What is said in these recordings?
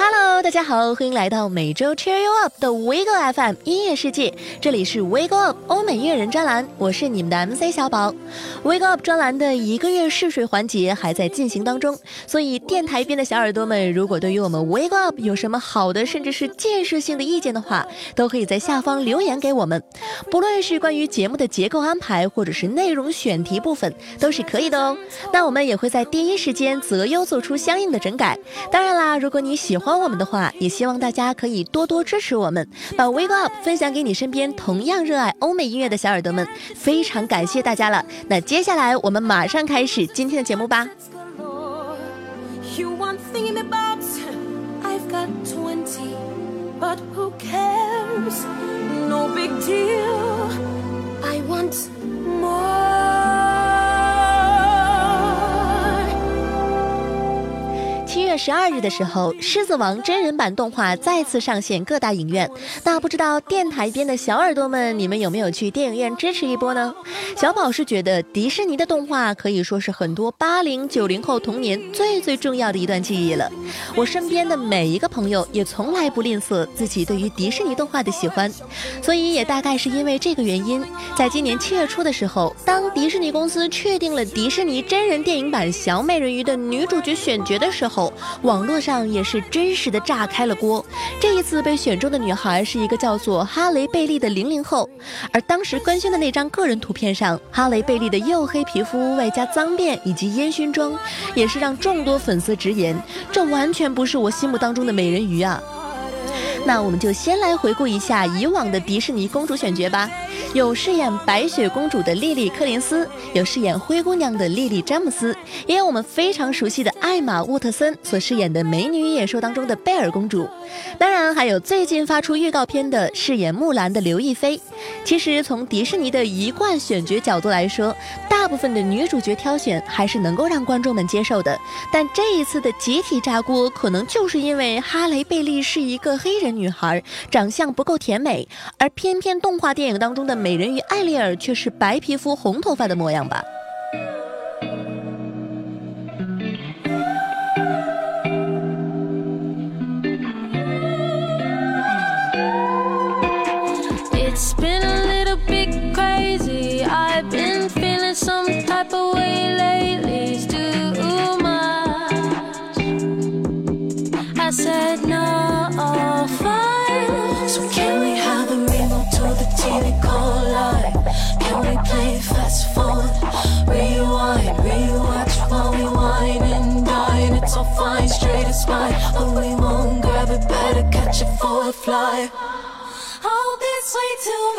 Hello，大家好，欢迎来到每周 Cheer You Up 的 Wiggle FM 音乐世界，这里是 Wiggle Up 欧美乐人专栏，我是你们的 MC 小宝。Wiggle Up 专栏的一个月试水环节还在进行当中，所以电台边的小耳朵们，如果对于我们 Wiggle Up 有什么好的，甚至是建设性的意见的话，都可以在下方留言给我们。不论是关于节目的结构安排，或者是内容选题部分，都是可以的哦。那我们也会在第一时间择优做出相应的整改。当然啦，如果你喜欢，欢我们的话，也希望大家可以多多支持我们，把 Wake Up 分享给你身边同样热爱欧美音乐的小耳朵们。非常感谢大家了。那接下来我们马上开始今天的节目吧。十二日的时候，《狮子王》真人版动画再次上线各大影院。那不知道电台边的小耳朵们，你们有没有去电影院支持一波呢？小宝是觉得迪士尼的动画可以说是很多八零九零后童年最最重要的一段记忆了。我身边的每一个朋友也从来不吝啬自己对于迪士尼动画的喜欢，所以也大概是因为这个原因，在今年七月初的时候，当迪士尼公司确定了迪士尼真人电影版《小美人鱼》的女主角选角的时候。网络上也是真实的炸开了锅。这一次被选中的女孩是一个叫做哈雷贝利的零零后，而当时官宣的那张个人图片上，哈雷贝利的黝黑皮肤外加脏辫以及烟熏妆，也是让众多粉丝直言，这完全不是我心目当中的美人鱼啊。那我们就先来回顾一下以往的迪士尼公主选角吧。有饰演白雪公主的莉莉·柯林斯，有饰演灰姑娘的莉莉·詹姆斯，也有我们非常熟悉的艾玛·沃特森所饰演的《美女与野兽》当中的贝尔公主。当然，还有最近发出预告片的饰演木兰的刘亦菲。其实，从迪士尼的一贯选角角度来说，大部分的女主角挑选还是能够让观众们接受的。但这一次的集体炸锅，可能就是因为哈雷贝利是一个黑人女孩，长相不够甜美，而偏偏动画电影当中的。美人鱼艾丽尔却是白皮肤红头发的模样吧。fly. I'll be sweet till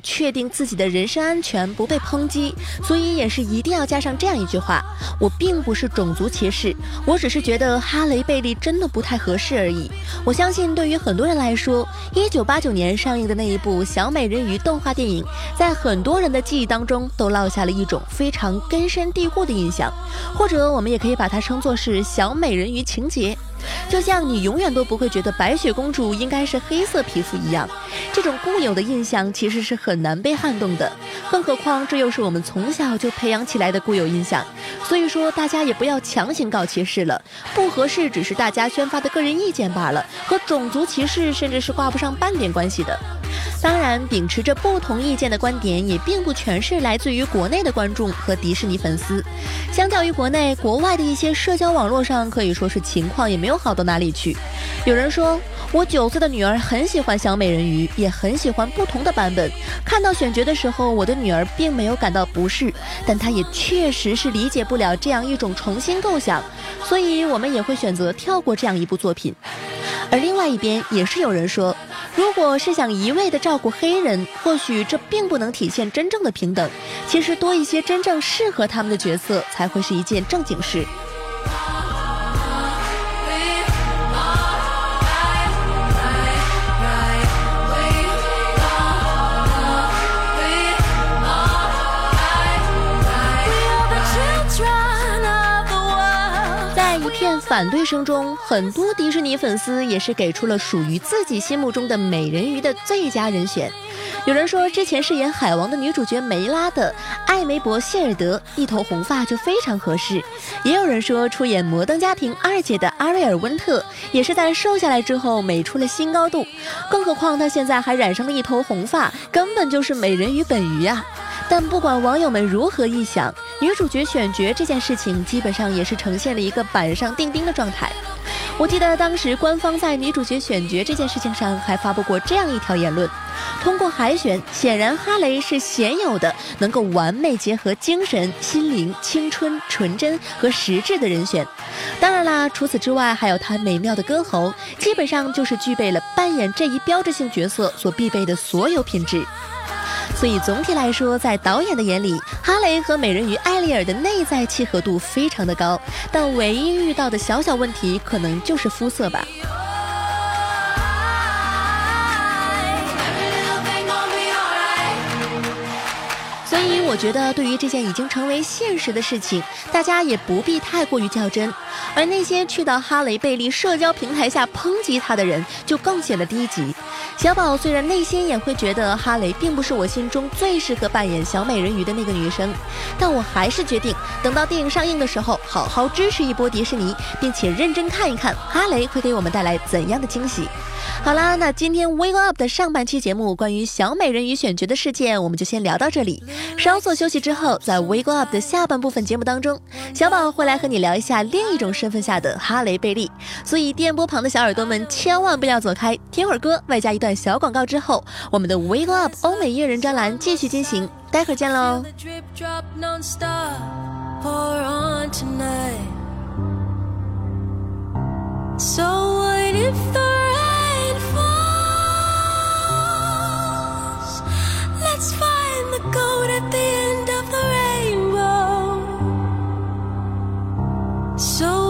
确定自己的人身安全不被抨击，所以也是一定要加上这样一句话：我并不是种族歧视，我只是觉得哈雷贝利真的不太合适而已。我相信对于很多人来说，一九八九年上映的那一部小美人鱼动画电影，在很多人的记忆当中都烙下了一种非常根深蒂固的印象，或者我们也可以把它称作是小美人鱼情节。就像你永远都不会觉得白雪公主应该是黑色皮肤一样，这种固有的印象其实是很难被撼动的。更何况这又是我们从小就培养起来的固有印象，所以说大家也不要强行搞歧视了，不合适只是大家宣发的个人意见罢了，和种族歧视甚至是挂不上半点关系的。当然，秉持着不同意见的观点也并不全是来自于国内的观众和迪士尼粉丝。相较于国内，国外的一些社交网络上可以说是情况也没有好到哪里去。有人说，我九岁的女儿很喜欢小美人鱼，也很喜欢不同的版本。看到选角的时候，我的女儿并没有感到不适，但她也确实是理解不了这样一种重新构想，所以我们也会选择跳过这样一部作品。而另外一边也是有人说。如果是想一味的照顾黑人，或许这并不能体现真正的平等。其实多一些真正适合他们的角色，才会是一件正经事。反对声中，很多迪士尼粉丝也是给出了属于自己心目中的美人鱼的最佳人选。有人说，之前饰演海王的女主角梅拉的艾梅伯谢尔德一头红发就非常合适。也有人说，出演摩登家庭二姐的阿瑞尔温特也是在瘦下来之后美出了新高度。更何况她现在还染上了一头红发，根本就是美人鱼本鱼啊！但不管网友们如何臆想，女主角选角这件事情基本上也是呈现了一个板上钉钉的状态。我记得当时官方在女主角选角这件事情上还发布过这样一条言论：通过海选，显然哈雷是鲜有的能够完美结合精神、心灵、青春、纯真和实质的人选。当然啦，除此之外还有她美妙的歌喉，基本上就是具备了扮演这一标志性角色所必备的所有品质。所以总体来说，在导演的眼里，哈雷和美人鱼艾丽尔的内在契合度非常的高，但唯一遇到的小小问题，可能就是肤色吧。我觉得，对于这件已经成为现实的事情，大家也不必太过于较真。而那些去到哈雷贝利社交平台下抨击他的人，就更显得低级。小宝虽然内心也会觉得哈雷并不是我心中最适合扮演小美人鱼的那个女生，但我还是决定等到电影上映的时候，好好支持一波迪士尼，并且认真看一看哈雷会给我们带来怎样的惊喜。好啦，那今天 Wake Up 的上半期节目关于小美人鱼选角的事件，我们就先聊到这里。稍作休息之后，在 Wake Up 的下半部分节目当中，小宝会来和你聊一下另一种身份下的哈雷贝利。所以电波旁的小耳朵们千万不要走开，听会儿歌，外加一段小广告之后，我们的 Wake Up 欧美音乐人专栏继续进行，待会儿见喽。So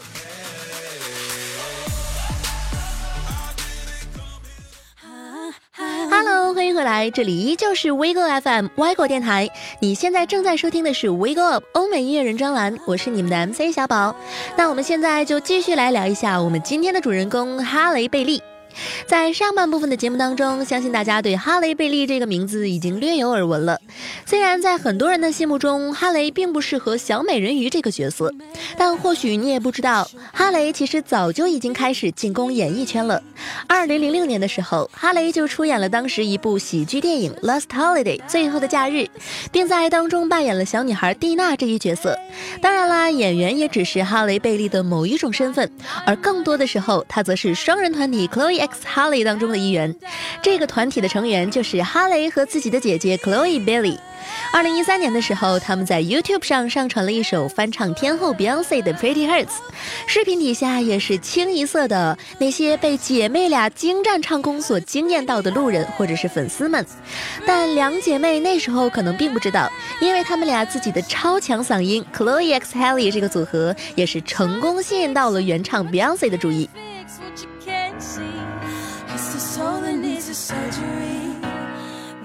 迎回来，这里依旧是 w i g o FM 歪狗电台。你现在正在收听的是 w i g o Up 欧美音乐人专栏，我是你们的 MC 小宝。那我们现在就继续来聊一下我们今天的主人公哈雷贝利。在上半部分的节目当中，相信大家对哈雷·贝利这个名字已经略有耳闻了。虽然在很多人的心目中，哈雷并不适合小美人鱼这个角色，但或许你也不知道，哈雷其实早就已经开始进攻演艺圈了。二零零六年的时候，哈雷就出演了当时一部喜剧电影《Last Holiday》最后的假日，并在当中扮演了小女孩蒂娜这一角色。当然啦，演员也只是哈雷·贝利的某一种身份，而更多的时候，他则是双人团体 Chloe。X Haley 当中的一员，这个团体的成员就是哈雷和自己的姐姐 Chloe Billy。二零一三年的时候，他们在 YouTube 上上传了一首翻唱天后 Beyonce 的 Pretty Hurts，视频底下也是清一色的那些被姐妹俩精湛唱功所惊艳到的路人或者是粉丝们。但两姐妹那时候可能并不知道，因为她们俩自己的超强嗓音 Chloe X Halle 这个组合也是成功吸引到了原唱 Beyonce 的注意。surgery.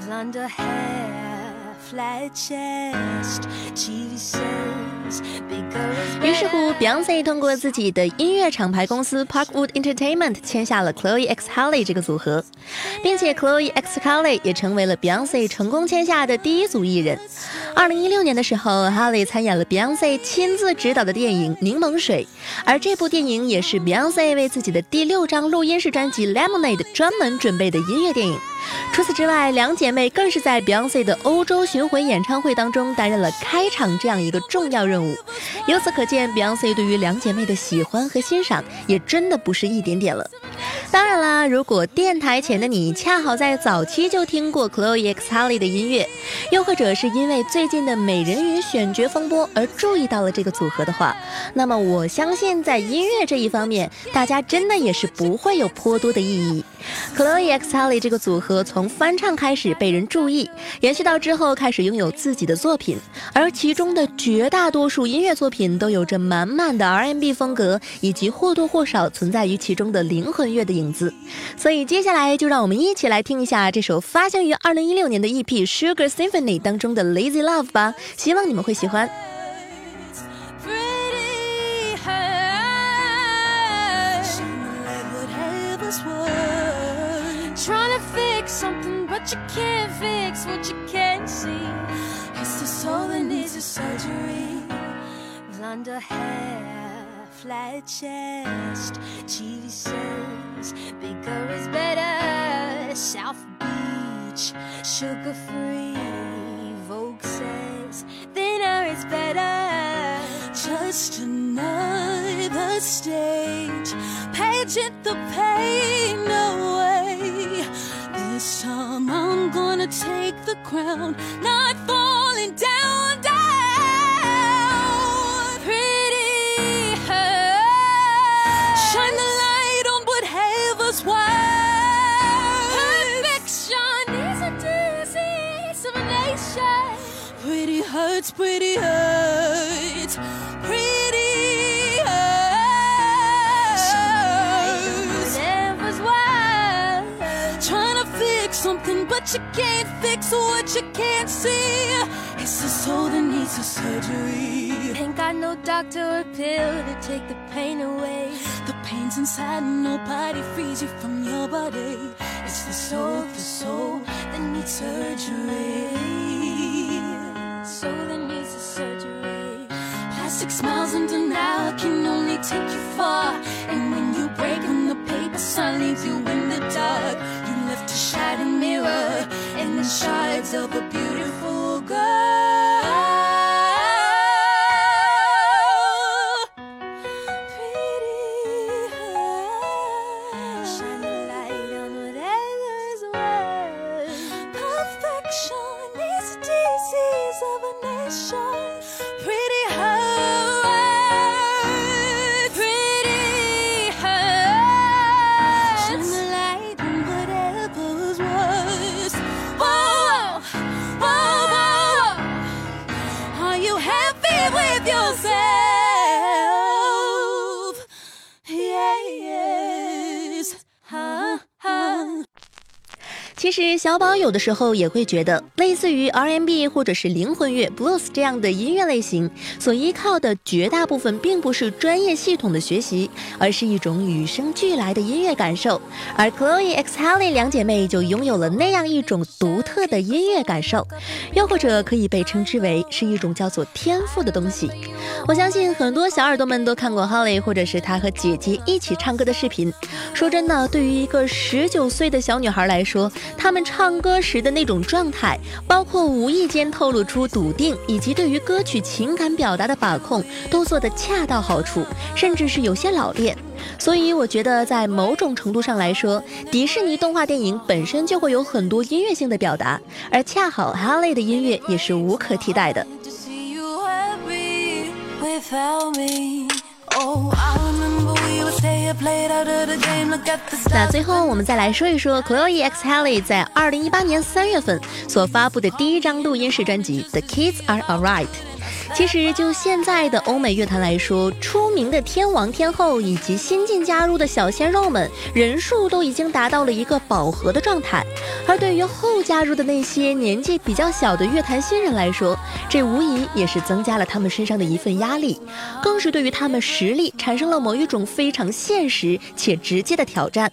blonde hair, flat chest, cheesy. 于是乎，Beyonce 通过自己的音乐厂牌公司 Parkwood Entertainment 签下了 Chloe X Halle 这个组合，并且 Chloe X Halle 也成为了 Beyonce 成功签下的第一组艺人。二零一六年的时候，Halle 参演了 Beyonce 亲自执导的电影《柠檬水》，而这部电影也是 Beyonce 为自己的第六张录音室专辑《Lemonade》专门准备的音乐电影。除此之外，两姐妹更是在 Beyonce 的欧洲巡回演唱会当中担任了开场这样一个重要任务。由此可见，Beyonce 对于两姐妹的喜欢和欣赏也真的不是一点点了。当然啦，如果电台前的你恰好在早期就听过 Chloe X Halle 的音乐，又或者是因为最近的美人鱼选角风波而注意到了这个组合的话，那么我相信在音乐这一方面，大家真的也是不会有颇多的异议。Chloe X Halle 这个组合从翻唱开始被人注意，延续到之后开始拥有自己的作品，而其中的绝大多数音乐作品都有着满满的 R&B 风格，以及或多或少存在于其中的灵魂乐的影子。所以接下来就让我们一起来听一下这首发行于2016年的 EP《Sugar Symphony》当中的《Lazy Love》吧，希望你们会喜欢。But you can't fix what you can't see. It's the soul that needs a surgery. Blonder hair, flat chest. TV says bigger is better. South Beach, sugar free. Vogue says thinner is better. Just another stage, pageant the pain away. Time I'm gonna take the crown, not falling down, down. Pretty her, shine the light on whatever's wild. Perfection is a disease of a nation. Pretty hurts, pretty hurts, pretty. You can't fix what you can't see. It's a soul that needs a surgery. Ain't got no doctor or pill to take the pain away. The pain's inside, and nobody frees you from your body. It's the soul, the soul that needs surgery. Soul that needs a surgery. Plastic smiles and denial can only take you far. And when you break on the paper, sun leaves you in the dark shining mirror in the shards of a beautiful girl. 小宝有的时候也会觉得，类似于 R N B 或者是灵魂乐 Blues 这样的音乐类型，所依靠的绝大部分并不是专业系统的学习，而是一种与生俱来的音乐感受。而 Chloe X Halle 两姐妹就拥有了那样一种独特的音乐感受，又或者可以被称之为是一种叫做天赋的东西。我相信很多小耳朵们都看过 Halle 或者是她和姐姐一起唱歌的视频。说真的，对于一个十九岁的小女孩来说，她们唱唱歌时的那种状态，包括无意间透露出笃定，以及对于歌曲情感表达的把控，都做得恰到好处，甚至是有些老练。所以我觉得，在某种程度上来说，迪士尼动画电影本身就会有很多音乐性的表达，而恰好 Halle 的音乐也是无可替代的。Without me. 那最后，我们再来说一说 Chloe X Halle 在二零一八年三月份所发布的第一张录音室专辑《The Kids Are Alright》。其实，就现在的欧美乐坛来说，出名的天王天后以及新晋加入的小鲜肉们，人数都已经达到了一个饱和的状态。而对于后加入的那些年纪比较小的乐坛新人来说，这无疑也是增加了他们身上的一份压力，更是对于他们实力产生了某一种非常现实且直接的挑战。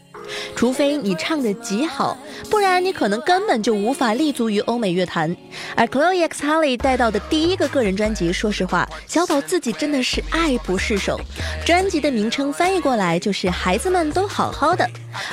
除非你唱的极好，不然你可能根本就无法立足于欧美乐坛。而 Chloe X Halle 带到的第一个个人专辑，说实话，小宝自己真的是爱不释手。专辑的名称翻译过来就是“孩子们都好好的”。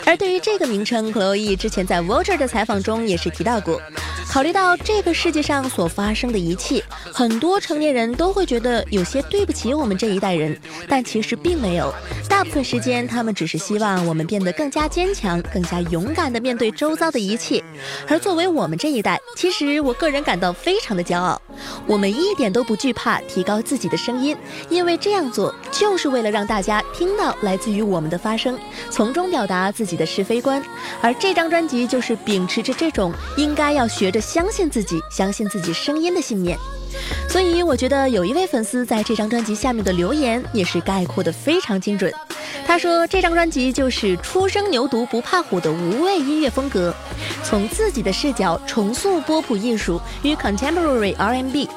而对于这个名称，Chloe 之前在 Vulture 的采访中也是提到过。考虑到这个世界上所发生的一切，很多成年人都会觉得有些对不起我们这一代人，但其实并没有。大部分时间，他们只是希望我们变得更加坚强，更加勇敢地面对周遭的一切。而作为我们这一代，其实我个人感到非常的骄傲。我们一点都不惧怕提高自己的声音，因为这样做就是为了让大家听到来自于我们的发声，从中表达自己的是非观。而这张专辑就是秉持着这种应该要学着。相信自己，相信自己声音的信念。所以，我觉得有一位粉丝在这张专辑下面的留言也是概括的非常精准。他说：“这张专辑就是初生牛犊不怕虎的无畏音乐风格，从自己的视角重塑波普艺术与 contemporary R&B，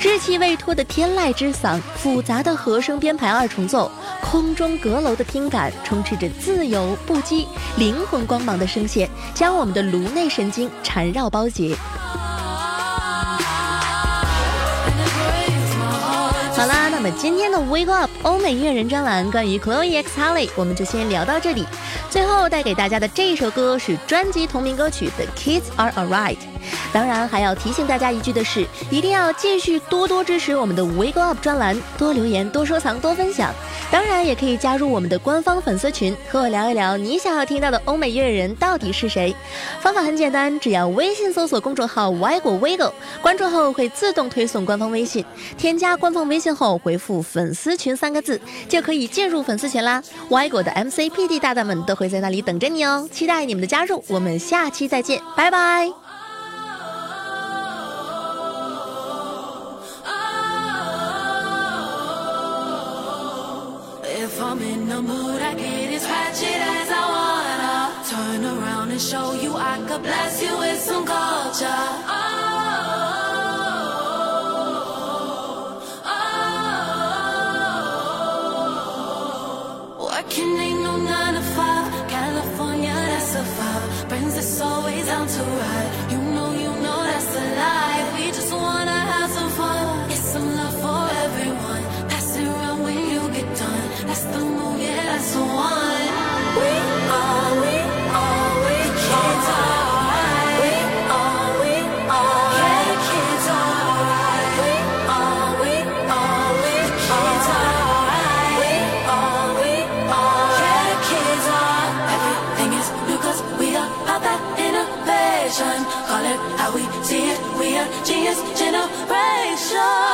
日气未脱的天籁之嗓，复杂的和声编排二重奏，空中阁楼的听感，充斥着自由不羁、灵魂光芒的声线，将我们的颅内神经缠绕包结。”好啦，那么今天的 Wake Up 欧美音乐人专栏关于 Chloe X Halle，我们就先聊到这里。最后带给大家的这一首歌是专辑同名歌曲《The Kids Are Alright》。当然，还要提醒大家一句的是，一定要继续多多支持我们的 Wake Up 专栏，多留言、多收藏、多分享。当然，也可以加入我们的官方粉丝群，和我聊一聊你想要听到的欧美音乐人到底是谁。方法很简单，只要微信搜索公众号 Y 果 Vigo，关注后会自动推送官方微信，添加官方微信后回复“粉丝群”三个字，就可以进入粉丝群啦。Y 果的 MCPD 大大们都会在那里等着你哦，期待你们的加入。我们下期再见，拜拜。I'm in the mood, I get as ratchet as I wanna. Turn around and show you I could bless you with some culture. You know,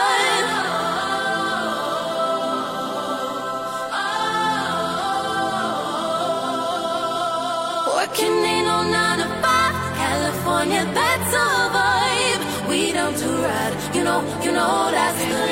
not about California that's all about we don't do right you know You know that's the